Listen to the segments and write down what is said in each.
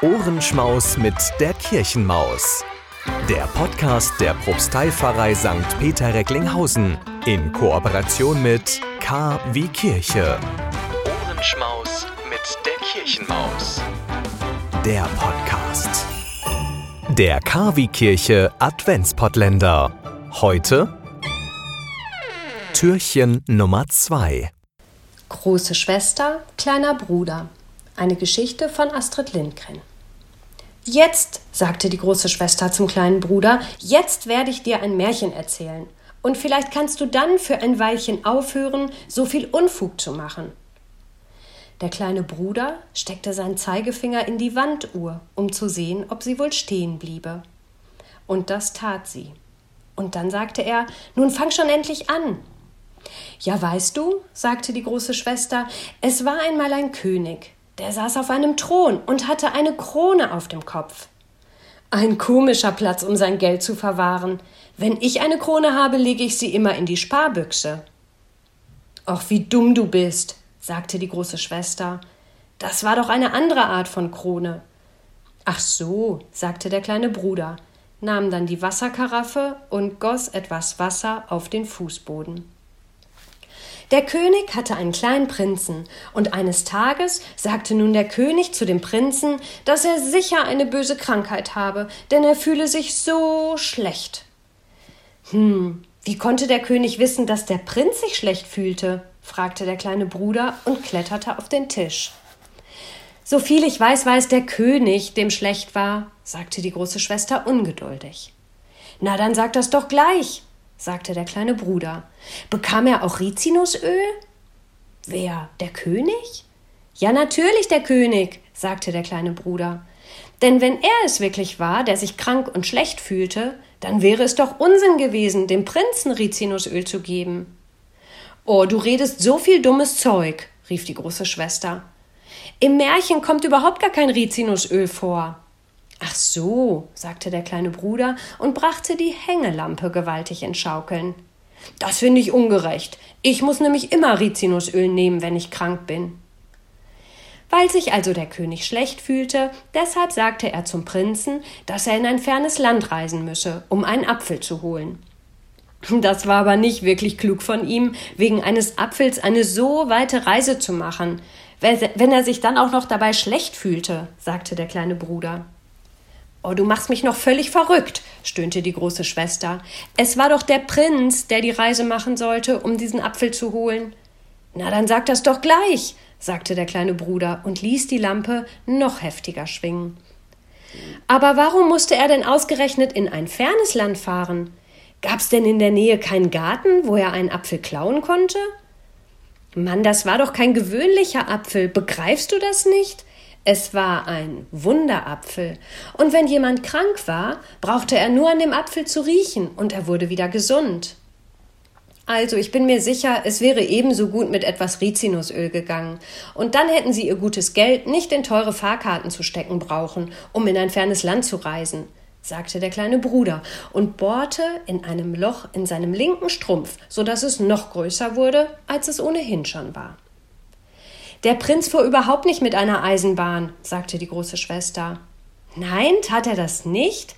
Ohrenschmaus mit der Kirchenmaus. Der Podcast der Propsteipfarrei St. Peter Recklinghausen in Kooperation mit K wie Kirche. Ohrenschmaus mit der Kirchenmaus. Der Podcast. Der K wie Kirche Adventspottländer. Heute Türchen Nummer 2. Große Schwester, kleiner Bruder. Eine Geschichte von Astrid Lindgren. Jetzt, sagte die große Schwester zum kleinen Bruder, jetzt werde ich dir ein Märchen erzählen. Und vielleicht kannst du dann für ein Weilchen aufhören, so viel Unfug zu machen. Der kleine Bruder steckte seinen Zeigefinger in die Wanduhr, um zu sehen, ob sie wohl stehen bliebe. Und das tat sie. Und dann sagte er Nun fang schon endlich an. Ja, weißt du, sagte die große Schwester, es war einmal ein König, der saß auf einem Thron und hatte eine Krone auf dem Kopf. Ein komischer Platz, um sein Geld zu verwahren. Wenn ich eine Krone habe, lege ich sie immer in die Sparbüchse. Ach, wie dumm du bist, sagte die große Schwester. Das war doch eine andere Art von Krone. Ach so, sagte der kleine Bruder, nahm dann die Wasserkaraffe und goss etwas Wasser auf den Fußboden. Der König hatte einen kleinen Prinzen, und eines Tages sagte nun der König zu dem Prinzen, dass er sicher eine böse Krankheit habe, denn er fühle sich so schlecht. Hm, wie konnte der König wissen, dass der Prinz sich schlecht fühlte? fragte der kleine Bruder und kletterte auf den Tisch. So viel ich weiß, weiß der König, dem schlecht war, sagte die große Schwester ungeduldig. Na, dann sag das doch gleich, sagte der kleine Bruder. Bekam er auch Rizinusöl? Wer? Der König? Ja, natürlich der König, sagte der kleine Bruder. Denn wenn er es wirklich war, der sich krank und schlecht fühlte, dann wäre es doch Unsinn gewesen, dem Prinzen Rizinusöl zu geben. Oh, du redest so viel dummes Zeug, rief die große Schwester. Im Märchen kommt überhaupt gar kein Rizinusöl vor. Ach so, sagte der kleine Bruder und brachte die Hängelampe gewaltig in Schaukeln. Das finde ich ungerecht. Ich muss nämlich immer Rizinusöl nehmen, wenn ich krank bin. Weil sich also der König schlecht fühlte, deshalb sagte er zum Prinzen, dass er in ein fernes Land reisen müsse, um einen Apfel zu holen. Das war aber nicht wirklich klug von ihm, wegen eines Apfels eine so weite Reise zu machen, wenn er sich dann auch noch dabei schlecht fühlte, sagte der kleine Bruder. Oh, du machst mich noch völlig verrückt, stöhnte die große Schwester. Es war doch der Prinz, der die Reise machen sollte, um diesen Apfel zu holen. Na, dann sag das doch gleich, sagte der kleine Bruder und ließ die Lampe noch heftiger schwingen. Aber warum musste er denn ausgerechnet in ein fernes Land fahren? Gab's denn in der Nähe keinen Garten, wo er einen Apfel klauen konnte? Mann, das war doch kein gewöhnlicher Apfel. Begreifst du das nicht? Es war ein Wunderapfel, und wenn jemand krank war, brauchte er nur an dem Apfel zu riechen, und er wurde wieder gesund. Also, ich bin mir sicher, es wäre ebenso gut mit etwas Rizinusöl gegangen, und dann hätten sie ihr gutes Geld nicht in teure Fahrkarten zu stecken brauchen, um in ein fernes Land zu reisen, sagte der kleine Bruder und bohrte in einem Loch in seinem linken Strumpf, so dass es noch größer wurde, als es ohnehin schon war. Der Prinz fuhr überhaupt nicht mit einer Eisenbahn, sagte die große Schwester. Nein, tat er das nicht?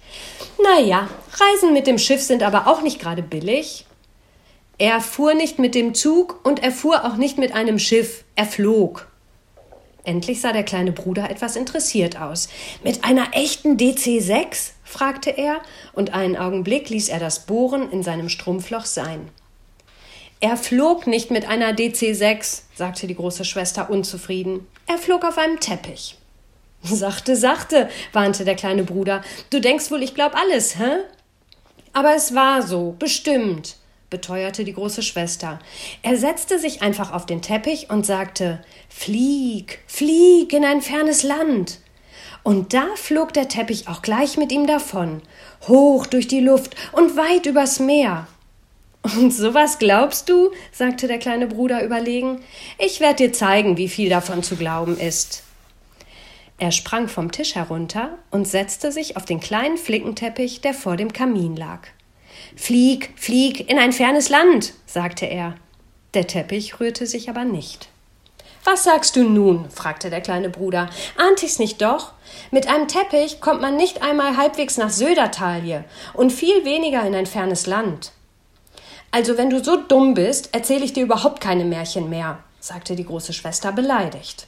Na ja, Reisen mit dem Schiff sind aber auch nicht gerade billig. Er fuhr nicht mit dem Zug und er fuhr auch nicht mit einem Schiff, er flog. Endlich sah der kleine Bruder etwas interessiert aus. Mit einer echten DC-6? fragte er, und einen Augenblick ließ er das Bohren in seinem Strumpfloch sein. Er flog nicht mit einer DC-6, sagte die große Schwester unzufrieden. Er flog auf einem Teppich. Sachte, sachte, warnte der kleine Bruder. Du denkst wohl, ich glaub alles, hä? Aber es war so, bestimmt, beteuerte die große Schwester. Er setzte sich einfach auf den Teppich und sagte Flieg, flieg in ein fernes Land. Und da flog der Teppich auch gleich mit ihm davon, hoch durch die Luft und weit übers Meer. Und sowas glaubst du? sagte der kleine Bruder überlegen. Ich werde dir zeigen, wie viel davon zu glauben ist. Er sprang vom Tisch herunter und setzte sich auf den kleinen Flickenteppich, der vor dem Kamin lag. Flieg, flieg in ein fernes Land, sagte er. Der Teppich rührte sich aber nicht. Was sagst du nun? fragte der kleine Bruder. Ahnt ich's nicht doch? Mit einem Teppich kommt man nicht einmal halbwegs nach Södertalje und viel weniger in ein fernes Land. Also, wenn du so dumm bist, erzähle ich dir überhaupt keine Märchen mehr, sagte die große Schwester beleidigt.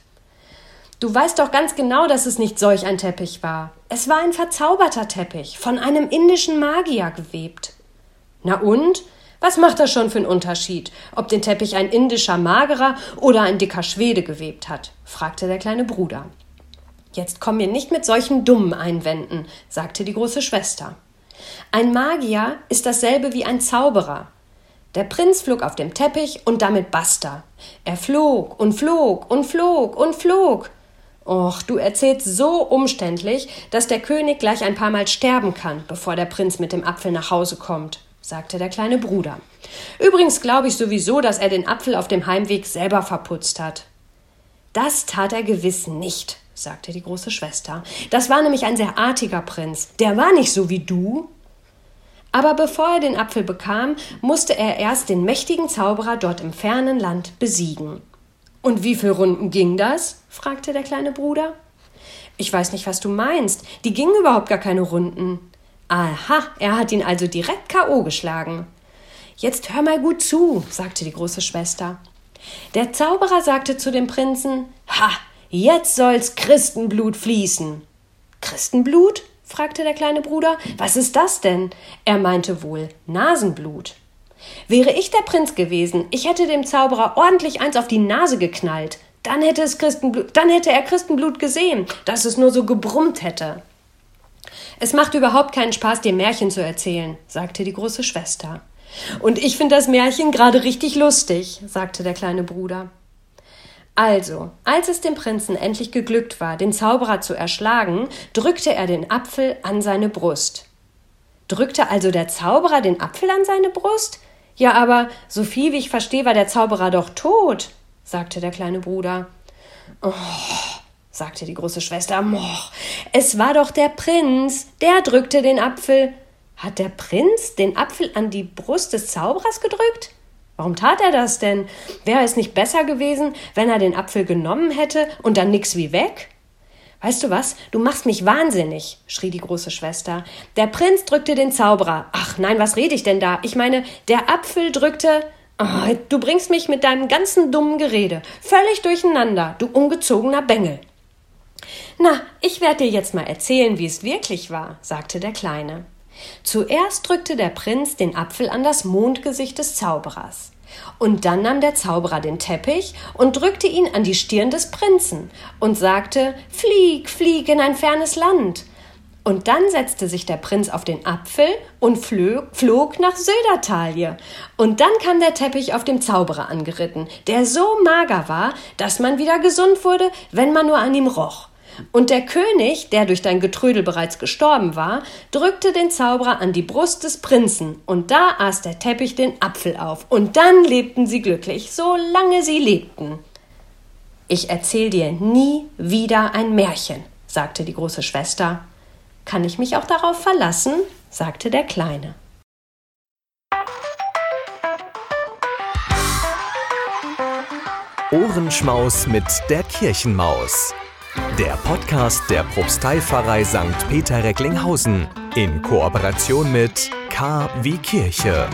Du weißt doch ganz genau, dass es nicht solch ein Teppich war. Es war ein verzauberter Teppich, von einem indischen Magier gewebt. Na und? Was macht das schon für einen Unterschied, ob den Teppich ein indischer Magerer oder ein dicker Schwede gewebt hat? fragte der kleine Bruder. Jetzt komm mir nicht mit solchen dummen Einwänden, sagte die große Schwester. Ein Magier ist dasselbe wie ein Zauberer. Der Prinz flog auf dem Teppich und damit basta. Er flog und flog und flog und flog. Och, du erzählst so umständlich, dass der König gleich ein paar Mal sterben kann, bevor der Prinz mit dem Apfel nach Hause kommt, sagte der kleine Bruder. Übrigens glaube ich sowieso, dass er den Apfel auf dem Heimweg selber verputzt hat. Das tat er gewiss nicht, sagte die große Schwester. Das war nämlich ein sehr artiger Prinz. Der war nicht so wie du. Aber bevor er den Apfel bekam, musste er erst den mächtigen Zauberer dort im fernen Land besiegen. Und wie viele Runden ging das? fragte der kleine Bruder. Ich weiß nicht, was du meinst. Die gingen überhaupt gar keine Runden. Aha, er hat ihn also direkt K.O. geschlagen. Jetzt hör mal gut zu, sagte die große Schwester. Der Zauberer sagte zu dem Prinzen: Ha, jetzt soll's Christenblut fließen. Christenblut? Fragte der kleine Bruder. Was ist das denn? Er meinte wohl Nasenblut. Wäre ich der Prinz gewesen, ich hätte dem Zauberer ordentlich eins auf die Nase geknallt. Dann hätte, es Christenblut, dann hätte er Christenblut gesehen, dass es nur so gebrummt hätte. Es macht überhaupt keinen Spaß, dir Märchen zu erzählen, sagte die große Schwester. Und ich finde das Märchen gerade richtig lustig, sagte der kleine Bruder. Also, als es dem Prinzen endlich geglückt war, den Zauberer zu erschlagen, drückte er den Apfel an seine Brust. Drückte also der Zauberer den Apfel an seine Brust? Ja, aber so viel wie ich verstehe, war der Zauberer doch tot, sagte der kleine Bruder. Oh, sagte die große Schwester, moch, es war doch der Prinz, der drückte den Apfel. Hat der Prinz den Apfel an die Brust des Zauberers gedrückt? Warum tat er das denn? Wäre es nicht besser gewesen, wenn er den Apfel genommen hätte und dann nix wie weg? Weißt du was? Du machst mich wahnsinnig, schrie die große Schwester. Der Prinz drückte den Zauberer. Ach nein, was rede ich denn da? Ich meine, der Apfel drückte. Oh, du bringst mich mit deinem ganzen dummen Gerede völlig durcheinander, du ungezogener Bengel. Na, ich werde dir jetzt mal erzählen, wie es wirklich war, sagte der Kleine. Zuerst drückte der Prinz den Apfel an das Mondgesicht des Zauberers. Und dann nahm der Zauberer den Teppich und drückte ihn an die Stirn des Prinzen und sagte Flieg, flieg in ein fernes Land. Und dann setzte sich der Prinz auf den Apfel und flog, flog nach Södertalje. Und dann kam der Teppich auf dem Zauberer angeritten, der so mager war, dass man wieder gesund wurde, wenn man nur an ihm roch. Und der König, der durch dein Getrödel bereits gestorben war, drückte den Zauberer an die Brust des Prinzen, und da aß der Teppich den Apfel auf, und dann lebten sie glücklich, solange sie lebten. Ich erzähl dir nie wieder ein Märchen, sagte die große Schwester. Kann ich mich auch darauf verlassen? sagte der Kleine. Ohrenschmaus mit der Kirchenmaus. Der Podcast der Propsteipfarrei St. Peter Recklinghausen in Kooperation mit K wie Kirche.